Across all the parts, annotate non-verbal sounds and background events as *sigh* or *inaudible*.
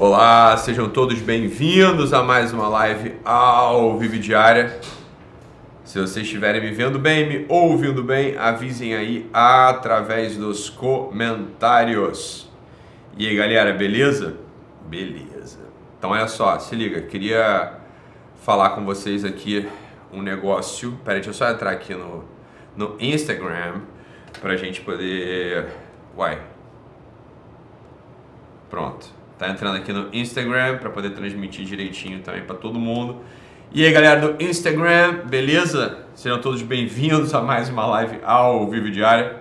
Olá, sejam todos bem-vindos a mais uma live ao vivo diária. Se vocês estiverem me vendo bem, me ouvindo bem, avisem aí através dos comentários. E aí, galera, beleza? Beleza. Então, olha só, se liga, queria falar com vocês aqui um negócio. Peraí, deixa eu só entrar aqui no, no Instagram pra gente poder. Uai. Pronto. Tá entrando aqui no Instagram para poder transmitir direitinho também para todo mundo. E aí, galera do Instagram, beleza? Sejam todos bem-vindos a mais uma live ao vivo diária.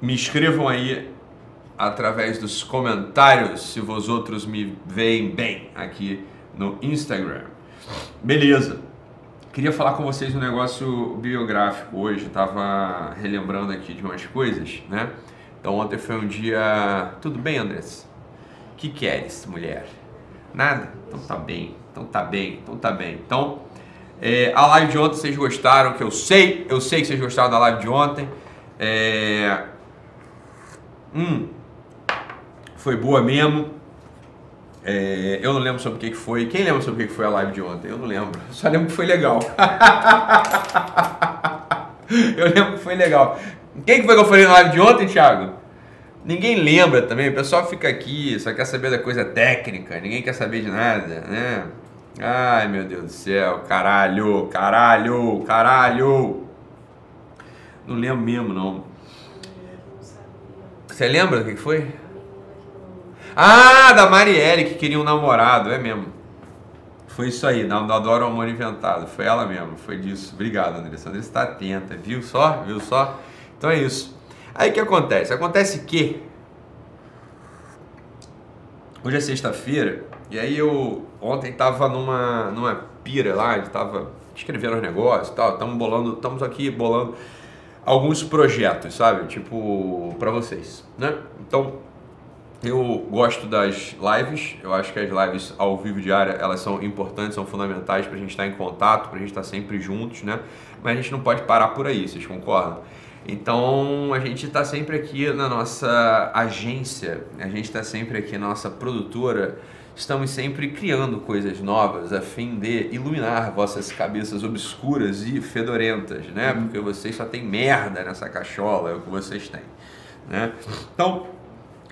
Me inscrevam aí através dos comentários se vós outros me veem bem aqui no Instagram. Beleza. Queria falar com vocês um negócio biográfico hoje, tava relembrando aqui de umas coisas, né? Então ontem foi um dia. Tudo bem, Andrés? Que queres, mulher? Nada? Então tá bem, então tá bem, então tá bem. Então, é, a live de ontem vocês gostaram, que eu sei, eu sei que vocês gostaram da live de ontem. É... Hum, foi boa mesmo. É, eu não lembro sobre o que foi. Quem lembra sobre o que foi a live de ontem? Eu não lembro. Só lembro que foi legal. *laughs* eu lembro que foi legal. Quem que foi que eu falei na live de ontem, Thiago? Ninguém lembra também, o pessoal fica aqui, só quer saber da coisa técnica, ninguém quer saber de nada, né? Ai meu Deus do céu, caralho, caralho, caralho. Não lembro mesmo não. Você lembra do que foi? Ah, da Marielle que queria um namorado, é mesmo. Foi isso aí, da Adoro Amor Inventado. Foi ela mesmo, foi disso. Obrigado, Andressa. Andressa está atenta, viu só? Viu só? Então é isso. Aí o que acontece? Acontece que hoje é sexta-feira e aí eu ontem tava numa numa pira lá, a gente tava escrevendo os negócios, tal, estamos bolando, estamos aqui bolando alguns projetos, sabe? Tipo para vocês, né? Então eu gosto das lives, eu acho que as lives ao vivo diária elas são importantes, são fundamentais para a gente estar em contato, para a gente estar sempre juntos, né? Mas a gente não pode parar por aí, vocês concordam? Então a gente está sempre aqui na nossa agência, a gente está sempre aqui na nossa produtora, estamos sempre criando coisas novas a fim de iluminar vossas cabeças obscuras e fedorentas, né? Uhum. Porque vocês só tem merda nessa cachola, é o que vocês têm, né? Então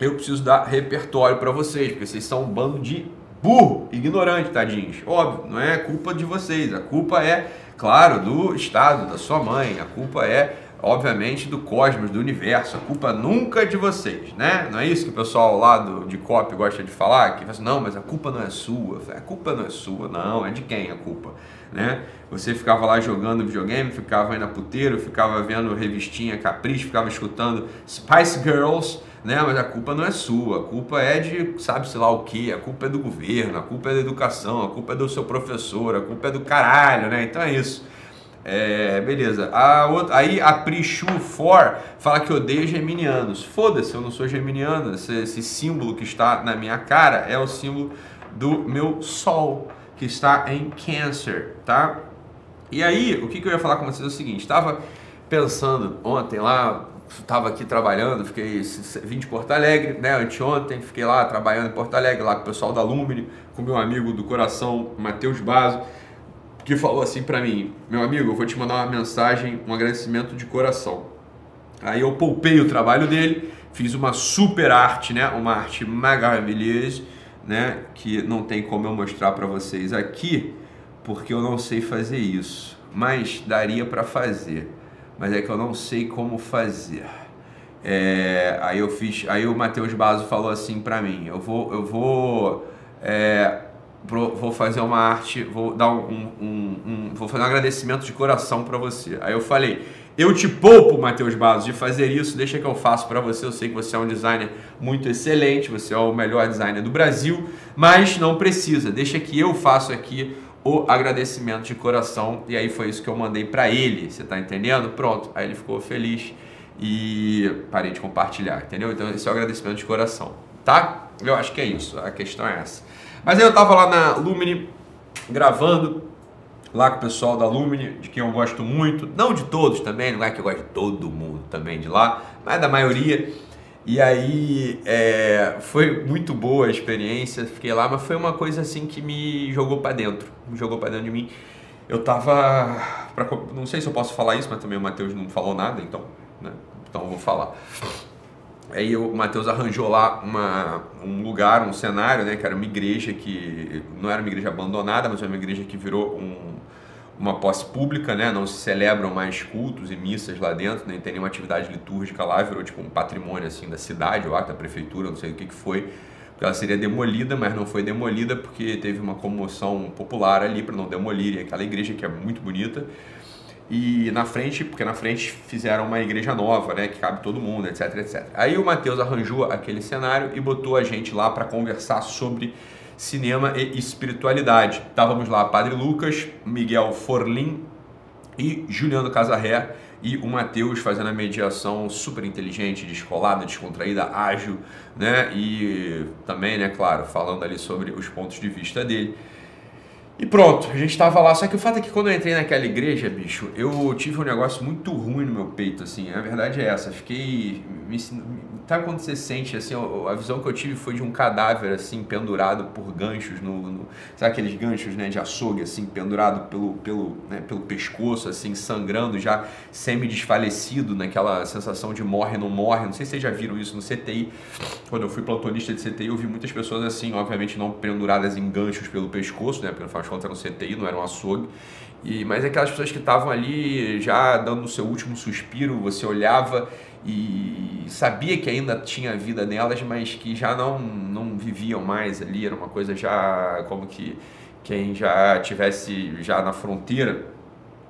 eu preciso dar repertório para vocês, porque vocês são um bando de burro, ignorante, tadinhos. Óbvio, não é culpa de vocês, a culpa é, claro, do Estado, da sua mãe, a culpa é obviamente, do cosmos, do universo. A culpa nunca é de vocês, né? Não é isso que o pessoal lá do, de COP gosta de falar? Que fala assim, não, mas a culpa não é sua. A culpa não é sua, não. É de quem a culpa? Né? Você ficava lá jogando videogame, ficava indo a puteiro, ficava vendo revistinha Capricho, ficava escutando Spice Girls, né? Mas a culpa não é sua. A culpa é de sabe-se lá o que. A culpa é do governo, a culpa é da educação, a culpa é do seu professor, a culpa é do caralho, né? Então é isso. É, beleza. A outra, aí a Prishu For fala que odeia geminianos. Foda-se, eu não sou geminiano. Esse, esse, símbolo que está na minha cara é o símbolo do meu sol, que está em Câncer, tá? E aí, o que, que eu ia falar com vocês é o seguinte: estava pensando ontem lá, estava aqui trabalhando, fiquei vim de Porto Alegre, né? Anteontem, fiquei lá trabalhando em Porto Alegre, lá com o pessoal da Lumine, com meu amigo do coração, Matheus Baso que falou assim para mim: Meu amigo, eu vou te mandar uma mensagem, um agradecimento de coração. Aí eu poupei o trabalho dele, fiz uma super arte, né? Uma arte maravilhosa, né? Que não tem como eu mostrar para vocês aqui, porque eu não sei fazer isso. Mas daria para fazer. Mas é que eu não sei como fazer. É, aí eu fiz, aí o Matheus Baso falou assim para mim: eu vou, eu vou é, fazer uma arte, vou dar um, um, um, vou fazer um agradecimento de coração para você. Aí eu falei, eu te poupo, Matheus Basos, de fazer isso, deixa que eu faço para você. Eu sei que você é um designer muito excelente, você é o melhor designer do Brasil, mas não precisa, deixa que eu faço aqui o agradecimento de coração. E aí foi isso que eu mandei para ele, você tá entendendo? Pronto, aí ele ficou feliz e parei de compartilhar, entendeu? Então esse é o agradecimento de coração, tá? Eu acho que é isso, a questão é essa. Mas aí eu tava lá na Lumine gravando lá com o pessoal da Lumine, de quem eu gosto muito, não de todos também, não é que eu gosto de todo mundo também de lá, mas da maioria. E aí é, foi muito boa a experiência, fiquei lá, mas foi uma coisa assim que me jogou para dentro, me jogou para dentro de mim. Eu tava, pra, não sei se eu posso falar isso, mas também o Matheus não falou nada, então, né? Então eu vou falar. Aí o Matheus arranjou lá uma, um lugar, um cenário, né? Que era uma igreja que não era uma igreja abandonada, mas era uma igreja que virou um, uma posse pública, né? Não se celebram mais cultos e missas lá dentro, nem tem nenhuma atividade litúrgica lá, virou tipo um patrimônio assim da cidade, ou da prefeitura, não sei o que que foi. Porque ela seria demolida, mas não foi demolida porque teve uma comoção popular ali para não demolir aquela igreja que é muito bonita. E na frente, porque na frente fizeram uma igreja nova, né, que cabe todo mundo, etc, etc. Aí o Mateus arranjou aquele cenário e botou a gente lá para conversar sobre cinema e espiritualidade. Estávamos lá Padre Lucas, Miguel Forlim e Juliano Casarré e o Matheus fazendo a mediação super inteligente, descolada, descontraída, ágil, né? E também, né, claro, falando ali sobre os pontos de vista dele. E pronto, a gente estava lá. Só que o fato é que quando eu entrei naquela igreja, bicho, eu tive um negócio muito ruim no meu peito, assim. A verdade é essa. Fiquei. Me, sabe quando você sente, assim, a visão que eu tive foi de um cadáver, assim, pendurado por ganchos no. no sabe aqueles ganchos, né, de açougue, assim, pendurado pelo, pelo, né, pelo pescoço, assim, sangrando, já semi-desfalecido, naquela sensação de morre, não morre. Não sei se vocês já viram isso no CTI. Quando eu fui plantonista de CTI, eu vi muitas pessoas assim, obviamente não penduradas em ganchos pelo pescoço, né, porque no final de contas era um CTI, não era um açougue. E, mas aquelas pessoas que estavam ali já dando o seu último suspiro, você olhava e sabia que ainda tinha vida nelas, mas que já não, não viviam mais ali, era uma coisa já como que quem já tivesse já na fronteira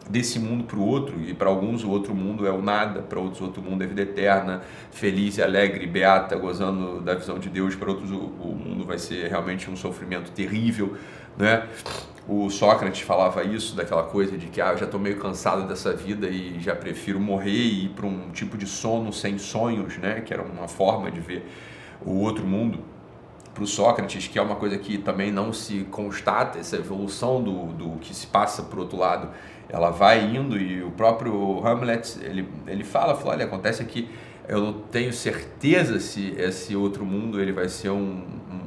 desse mundo para o outro, e para alguns o outro mundo é o nada, para outros o outro mundo é vida eterna, feliz alegre, beata, gozando da visão de Deus, para outros o, o mundo vai ser realmente um sofrimento terrível, né? O Sócrates falava isso, daquela coisa de que ah, eu já estou meio cansado dessa vida e já prefiro morrer e ir para um tipo de sono sem sonhos, né? que era uma forma de ver o outro mundo. Para o Sócrates, que é uma coisa que também não se constata, essa evolução do, do que se passa para outro lado, ela vai indo e o próprio Hamlet, ele, ele fala, fala, olha, acontece que eu não tenho certeza se esse outro mundo ele vai ser um, um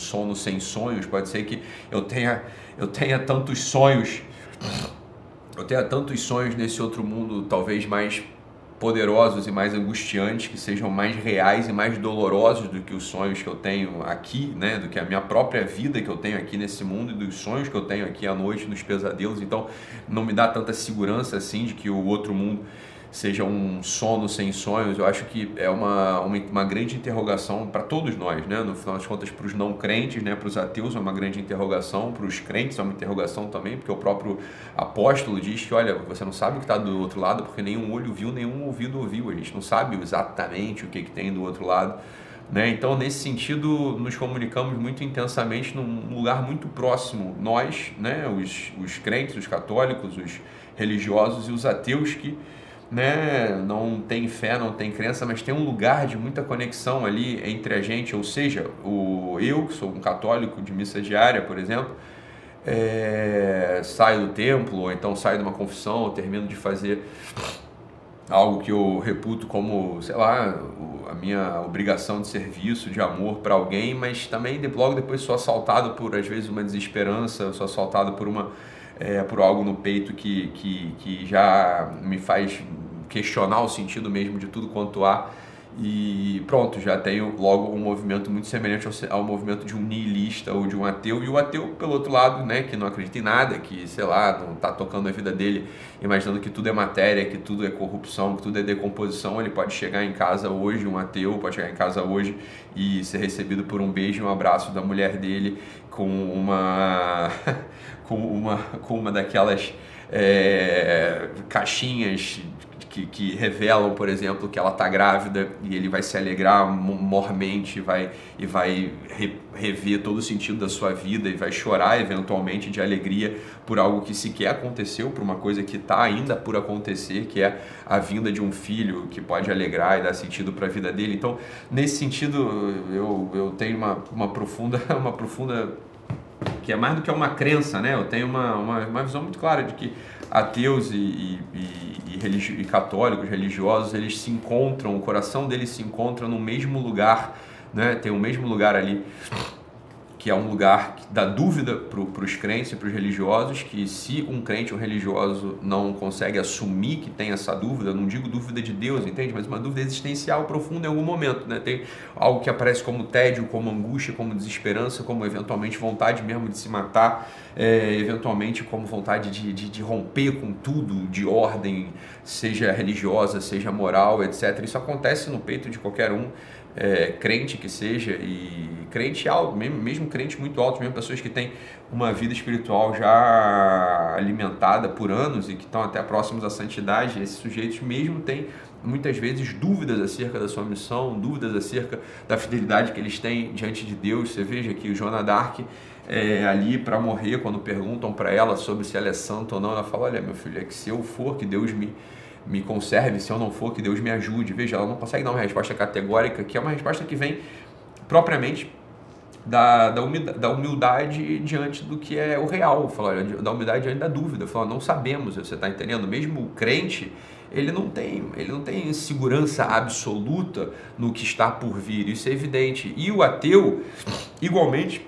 sono sem sonhos, pode ser que eu tenha eu tenha tantos sonhos, eu tenha tantos sonhos nesse outro mundo, talvez mais poderosos e mais angustiantes, que sejam mais reais e mais dolorosos do que os sonhos que eu tenho aqui, né? Do que a minha própria vida que eu tenho aqui nesse mundo e dos sonhos que eu tenho aqui à noite nos pesadelos. Então, não me dá tanta segurança assim de que o outro mundo seja um sono sem sonhos, eu acho que é uma, uma, uma grande interrogação para todos nós, né? no final das contas, para os não crentes, né? para os ateus é uma grande interrogação, para os crentes é uma interrogação também, porque o próprio apóstolo diz que, olha, você não sabe o que está do outro lado, porque nenhum olho viu, nenhum ouvido ouviu, a gente não sabe exatamente o que, que tem do outro lado. Né? Então, nesse sentido, nos comunicamos muito intensamente num lugar muito próximo, nós, né? os, os crentes, os católicos, os religiosos e os ateus que né, não tem fé, não tem crença, mas tem um lugar de muita conexão ali entre a gente, ou seja, o eu, que sou um católico de missa diária, por exemplo, é, saio do templo, ou então saio de uma confissão, termino de fazer algo que eu reputo como, sei lá, a minha obrigação de serviço, de amor para alguém, mas também logo depois sou assaltado por, às vezes, uma desesperança, sou assaltado por uma é, por algo no peito que, que, que já me faz questionar o sentido mesmo de tudo quanto há. E pronto, já tenho logo um movimento muito semelhante ao, ao, movimento de um nihilista ou de um ateu. E o ateu, pelo outro lado, né, que não acredita em nada, que, sei lá, não está tocando a vida dele, imaginando que tudo é matéria, que tudo é corrupção, que tudo é decomposição. Ele pode chegar em casa hoje, um ateu pode chegar em casa hoje e ser recebido por um beijo e um abraço da mulher dele com uma *laughs* com uma, com uma daquelas é, caixinhas que, que, revelam, por exemplo, que ela está grávida e ele vai se alegrar mormente vai, e vai re, rever todo o sentido da sua vida e vai chorar eventualmente de alegria por algo que sequer aconteceu, por uma coisa que está ainda por acontecer, que é a vinda de um filho que pode alegrar e dar sentido para a vida dele. Então, nesse sentido, eu, eu tenho uma, uma profunda, *laughs* uma profunda que é mais do que uma crença, né? Eu tenho uma, uma, uma visão muito clara de que ateus e, e, e, e católicos, religiosos, eles se encontram, o coração deles se encontra no mesmo lugar, né? tem o mesmo lugar ali que é um lugar da dúvida para os crentes e para os religiosos, que se um crente ou um religioso não consegue assumir que tem essa dúvida, não digo dúvida de Deus, entende? Mas uma dúvida existencial profunda em algum momento, né? Tem algo que aparece como tédio, como angústia, como desesperança, como eventualmente vontade mesmo de se matar, é, eventualmente como vontade de, de, de romper com tudo de ordem, seja religiosa, seja moral, etc. Isso acontece no peito de qualquer um é, crente que seja, e crente alto, mesmo, mesmo crente muito alto, mesmo pessoas que têm uma vida espiritual já alimentada por anos e que estão até próximos à santidade, esses sujeitos mesmo têm muitas vezes dúvidas acerca da sua missão, dúvidas acerca da fidelidade que eles têm diante de Deus. Você veja que o Joana Dark é, ali para morrer, quando perguntam para ela sobre se ela é santa ou não, ela fala: Olha, meu filho, é que se eu for, que Deus me me conserve, se eu não for, que Deus me ajude. Veja, ela não consegue dar uma resposta categórica, que é uma resposta que vem propriamente da, da, humildade, da humildade diante do que é o real, falar, da humildade diante da dúvida, falar, não sabemos, você está entendendo? Mesmo o crente, ele não tem, ele não tem segurança absoluta no que está por vir, isso é evidente. E o ateu, igualmente,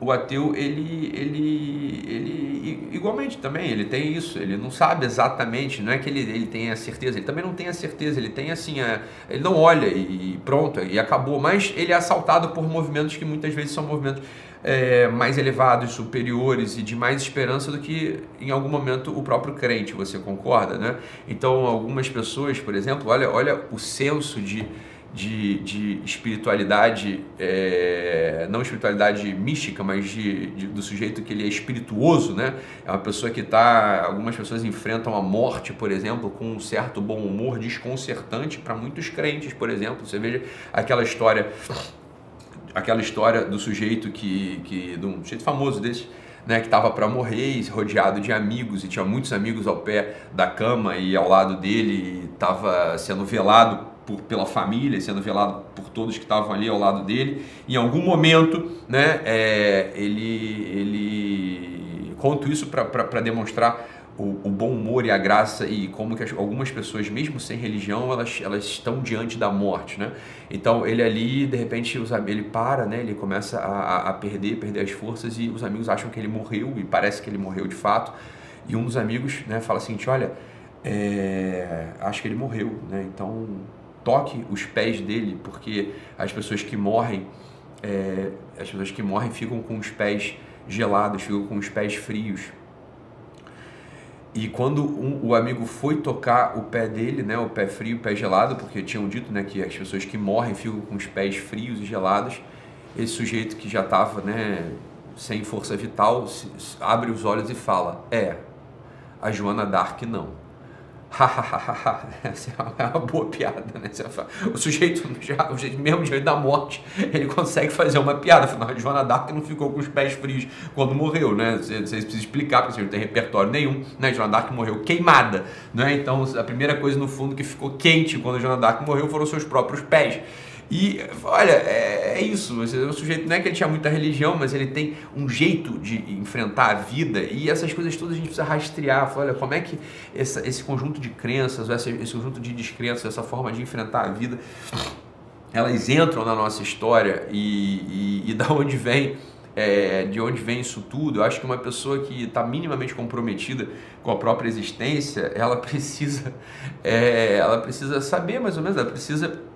o ateu ele, ele, ele igualmente também ele tem isso ele não sabe exatamente não é que ele, ele tenha certeza ele também não tem a certeza ele tem assim a, ele não olha e pronto e acabou mas ele é assaltado por movimentos que muitas vezes são movimentos é, mais elevados superiores e de mais esperança do que em algum momento o próprio crente você concorda né? Então algumas pessoas por exemplo olha olha o senso de de, de espiritualidade, é, não espiritualidade mística, mas de, de, do sujeito que ele é espirituoso, né? É uma pessoa que está. Algumas pessoas enfrentam a morte, por exemplo, com um certo bom humor desconcertante para muitos crentes, por exemplo. Você veja aquela história, aquela história do sujeito que, que de um sujeito famoso desse. Né, que estava para morrer, rodeado de amigos, e tinha muitos amigos ao pé da cama e ao lado dele, estava sendo velado por, pela família, sendo velado por todos que estavam ali ao lado dele. Em algum momento, né, é, ele, ele conto isso para demonstrar o, o, bom humor e a graça e como que as, algumas pessoas, mesmo sem religião, elas, elas estão diante da morte, né? Então ele ali, de repente, os, ele para, né? Ele começa a, a perder, perder as forças e os amigos acham que ele morreu e parece que ele morreu de fato. E um dos amigos, né, fala assim, olha, é, acho que ele morreu, né? Então toque os pés dele, porque as pessoas que morrem, é, as pessoas que morrem ficam com os pés gelados, ficam com os pés frios. E quando um, o amigo foi tocar o pé dele, né, o pé frio, o pé gelado, porque tinham dito né, que as pessoas que morrem ficam com os pés frios e gelados, esse sujeito que já estava né, sem força vital abre os olhos e fala: É, a Joana Dark não. Essa é uma boa piada, né? O sujeito, já, o sujeito mesmo diante da morte, ele consegue fazer uma piada. Afinal, Joana Dark não ficou com os pés frios quando morreu, né? Vocês precisam explicar, porque você não tem repertório nenhum, né? Joana Dark morreu queimada, né? Então, a primeira coisa no fundo que ficou quente quando Joana Dark morreu foram seus próprios pés. E olha, é, é isso. O sujeito não é que ele tinha muita religião, mas ele tem um jeito de enfrentar a vida. E essas coisas todas a gente precisa rastrear. Olha, como é que essa, esse conjunto de crenças, esse, esse conjunto de descrenças, essa forma de enfrentar a vida, elas entram na nossa história e, e, e da onde vem. É, de onde vem isso tudo. Eu acho que uma pessoa que está minimamente comprometida com a própria existência, ela precisa, é, ela precisa saber mais ou menos, ela precisa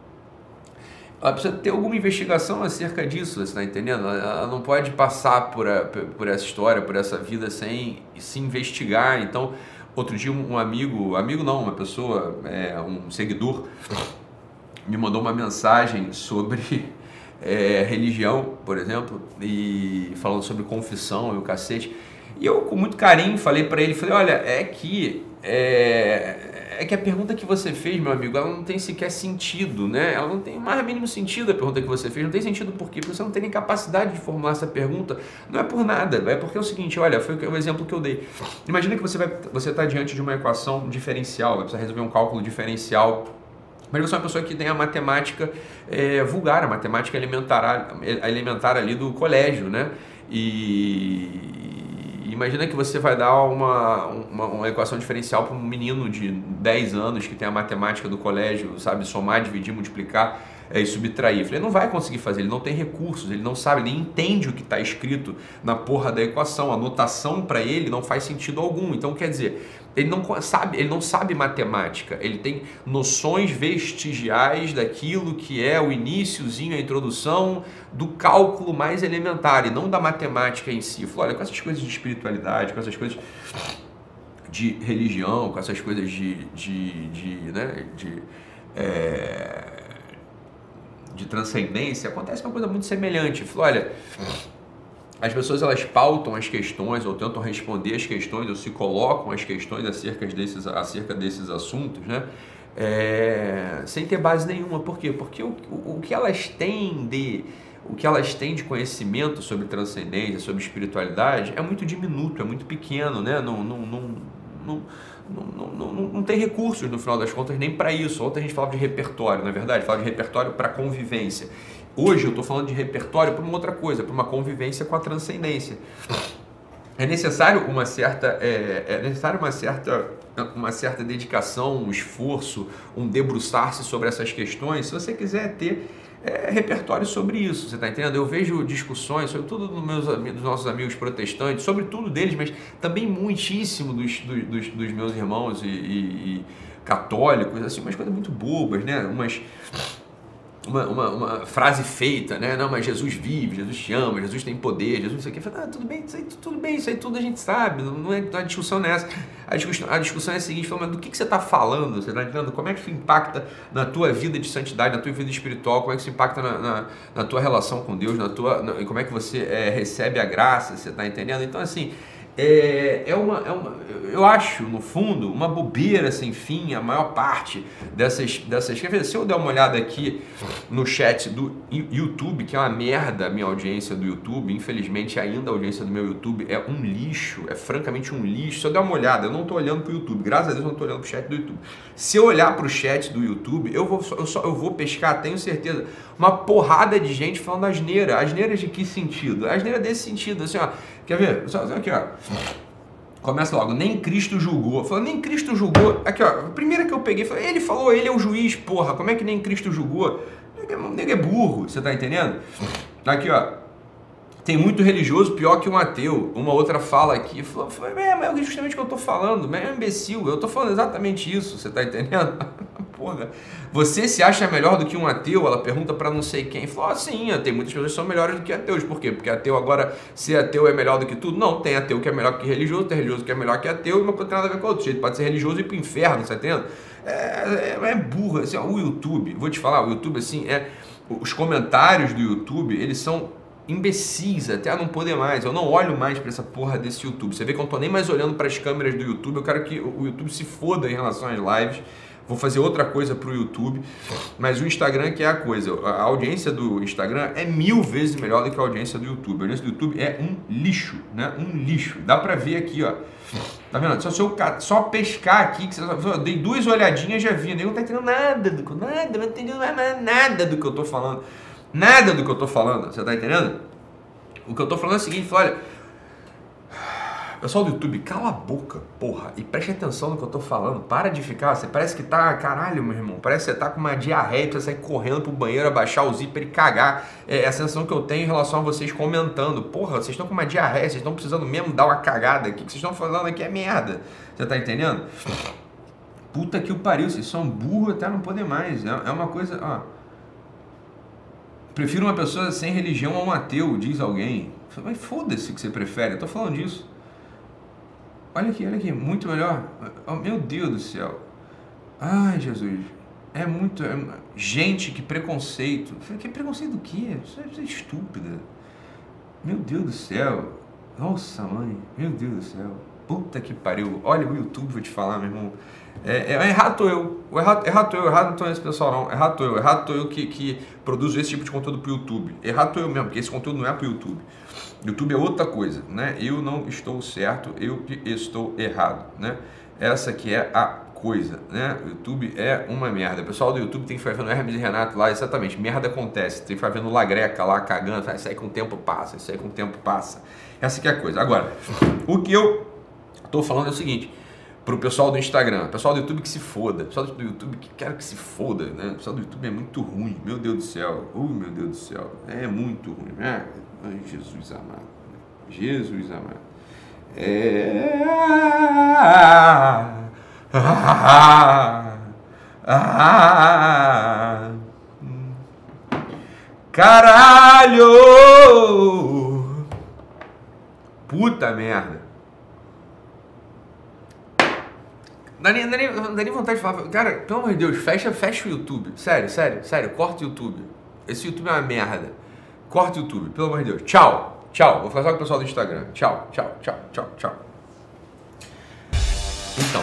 ela precisa ter alguma investigação acerca disso, você está entendendo? Ela não pode passar por, a, por essa história, por essa vida sem se investigar. Então, outro dia um amigo, amigo não, uma pessoa, é, um seguidor, me mandou uma mensagem sobre é, religião, por exemplo, e falando sobre confissão e o cacete. E eu, com muito carinho, falei para ele, falei, olha, é que é, é que a pergunta que você fez, meu amigo, ela não tem sequer sentido, né? Ela não tem o mais mínimo sentido a pergunta que você fez. Não tem sentido por quê? Porque você não tem nem capacidade de formular essa pergunta. Não é por nada, é porque é o seguinte, olha, foi o exemplo que eu dei. Imagina que você vai, você está diante de uma equação diferencial, vai precisar resolver um cálculo diferencial mas você é uma pessoa que tem a matemática é, vulgar, a matemática elementar, elementar ali do colégio, né? E, imagina que você vai dar uma, uma, uma equação diferencial para um menino de 10 anos que tem a matemática do colégio, sabe, somar, dividir, multiplicar e subtrair. Ele não vai conseguir fazer, ele não tem recursos, ele não sabe, nem entende o que está escrito na porra da equação. A notação para ele não faz sentido algum. Então, quer dizer, ele não sabe, ele não sabe matemática, ele tem noções vestigiais daquilo que é o iníciozinho, a introdução do cálculo mais elementar e não da matemática em si. Falou, olha, com essas coisas de espiritualidade, com essas coisas de religião, com essas coisas de, de, de, né, de é, de transcendência, acontece uma coisa muito semelhante. Falou, olha, as pessoas elas pautam as questões ou tentam responder as questões ou se colocam as questões acerca desses, acerca desses assuntos, né? É, sem ter base nenhuma. Por quê? Porque o, o, o, que elas têm de o que elas têm de conhecimento sobre transcendência, sobre espiritualidade é muito diminuto, é muito pequeno, né? Não, não, não, não não, não, não, tem recursos no final das contas nem para isso. Ontem a gente falava de repertório, na é verdade, falava de repertório para convivência. Hoje eu estou falando de repertório para uma outra coisa, para uma convivência com a transcendência. É necessário uma certa, é, é necessário uma certa, uma certa dedicação, um esforço, um debruçar-se sobre essas questões, se você quiser ter é, repertório sobre isso, você está entendendo? Eu vejo discussões, sobretudo dos, meus, dos nossos amigos protestantes, sobretudo deles, mas também muitíssimo dos, dos, dos meus irmãos e, e, e, católicos, assim, umas coisas muito bobas, né? Umas uma, uma, uma, frase feita, né? Não, mas Jesus vive, Jesus te ama, Jesus tem poder, Jesus não sei o que. Ah, tudo bem, isso aí, tudo bem, isso aí tudo a gente sabe, não é, a discussão não é essa. A discussão, a discussão é a seguinte, falando, mas do que, que você está falando? Você está entendendo? Como é que isso impacta na tua vida de santidade, na tua vida espiritual? Como é que isso impacta na, na, na tua relação com Deus, na tua, na, como é que você é, recebe a graça, você está entendendo? Então, assim, é, é, uma, é uma, eu acho, no fundo, uma bobeira sem fim, a maior parte dessas, dessas. Quer se eu der uma olhada aqui no chat do YouTube, que é uma merda a minha audiência do YouTube, infelizmente ainda a audiência do meu YouTube é um lixo, é francamente um lixo. Se eu der uma olhada, eu não estou olhando para o YouTube, graças a Deus eu não estou olhando para o chat do YouTube. Se eu olhar para o chat do YouTube, eu vou, eu, só, eu vou pescar, tenho certeza, uma porrada de gente falando asneira. Asneira de que sentido? Asneira desse sentido, assim, ó. Quer ver? Só, aqui, ó. Começa logo, nem Cristo julgou. Falou, nem Cristo julgou. Aqui, ó, primeira que eu peguei, ele falou, ele é o juiz, porra, como é que nem Cristo julgou? O nego é burro, você tá entendendo? Aqui, ó. Tem muito religioso pior que um ateu. Uma outra fala aqui, falou, é, mas é justamente o que eu tô falando, mas é um imbecil, eu tô falando exatamente isso, você tá entendendo? *laughs* Porra. Você se acha melhor do que um ateu? Ela pergunta para não sei quem. Falou, ah, sim, tem muitas pessoas que são melhores do que ateus. Por quê? Porque ateu agora, se ateu é melhor do que tudo? Não, tem ateu que é melhor que religioso, tem religioso que é melhor que ateu, e uma coisa tem nada a ver com o outro. Jeito pode ser religioso e ir pro inferno, tá entendendo? É, é, é burro. Assim, o YouTube, vou te falar, o YouTube, assim, é. Os comentários do YouTube, eles são imbecis até não poder mais. Eu não olho mais para essa porra desse YouTube. Você vê que eu não tô nem mais olhando para as câmeras do YouTube. Eu quero que o YouTube se foda em relação às lives vou fazer outra coisa para o YouTube, mas o Instagram que é a coisa, a audiência do Instagram é mil vezes melhor do que a audiência do YouTube. A audiência do YouTube é um lixo, né? Um lixo. Dá para ver aqui, ó. Tá vendo? Só só pescar aqui, que você, eu dei duas olhadinhas já vi, nem não tá entendendo nada do que nada, não entendendo nada do que eu tô falando. Nada do que eu tô falando, você tá entendendo? O que eu tô falando é o seguinte, olha, Pessoal do YouTube, cala a boca, porra, e preste atenção no que eu tô falando. Para de ficar, você parece que tá, caralho, meu irmão, parece que você tá com uma diarreia, você sair correndo pro banheiro, abaixar o zíper e cagar. É a sensação que eu tenho em relação a vocês comentando. Porra, vocês estão com uma diarreia, vocês estão precisando mesmo dar uma cagada aqui. O que vocês estão falando aqui é merda. Você tá entendendo? Puta que o pariu, vocês são burro até não poder mais. É, é uma coisa, ó. Prefiro uma pessoa sem religião a um ateu, diz alguém. Mas foda-se que você prefere, eu tô falando disso. Olha aqui, olha aqui, muito melhor. Oh, meu Deus do céu. Ai, Jesus. É muito. É, gente, que preconceito. Que preconceito do quê? É, isso é estúpida. Meu Deus do céu. Nossa, mãe. Meu Deus do céu. Puta que pariu. Olha o YouTube, vou te falar, meu irmão. É, é, errado eu. Errado, errado eu, errado não tô esse pessoal não. Errado eu, errado eu que, que produzo esse tipo de conteúdo pro YouTube. Errado eu mesmo, porque esse conteúdo não é pro YouTube. YouTube é outra coisa, né? Eu não estou certo, eu que estou errado, né? Essa que é a coisa, né? O YouTube é uma merda. O pessoal do YouTube tem que ficar vendo Hermes e Renato lá, exatamente. Merda acontece. Tem que ficar vendo Lagreca lá cagando. Isso aí com o tempo passa, isso aí com o tempo passa. Essa que é a coisa. Agora, o que eu tô falando é o seguinte. Pro pessoal do Instagram, pessoal do YouTube que se foda, pessoal do YouTube que quer que se foda, né? Pessoal do YouTube é muito ruim, meu Deus do céu, uh, meu Deus do céu, é muito ruim, né? Ai, Jesus amado, Jesus amado. É... Caralho! Puta merda. Dá nem, dá, nem, dá nem vontade de falar. Cara, pelo amor de Deus, fecha, fecha o YouTube. Sério, sério, sério. Corta o YouTube. Esse YouTube é uma merda. Corta o YouTube, pelo amor de Deus. Tchau, tchau. Vou falar com o pessoal do Instagram. Tchau, tchau, tchau, tchau, tchau. Então.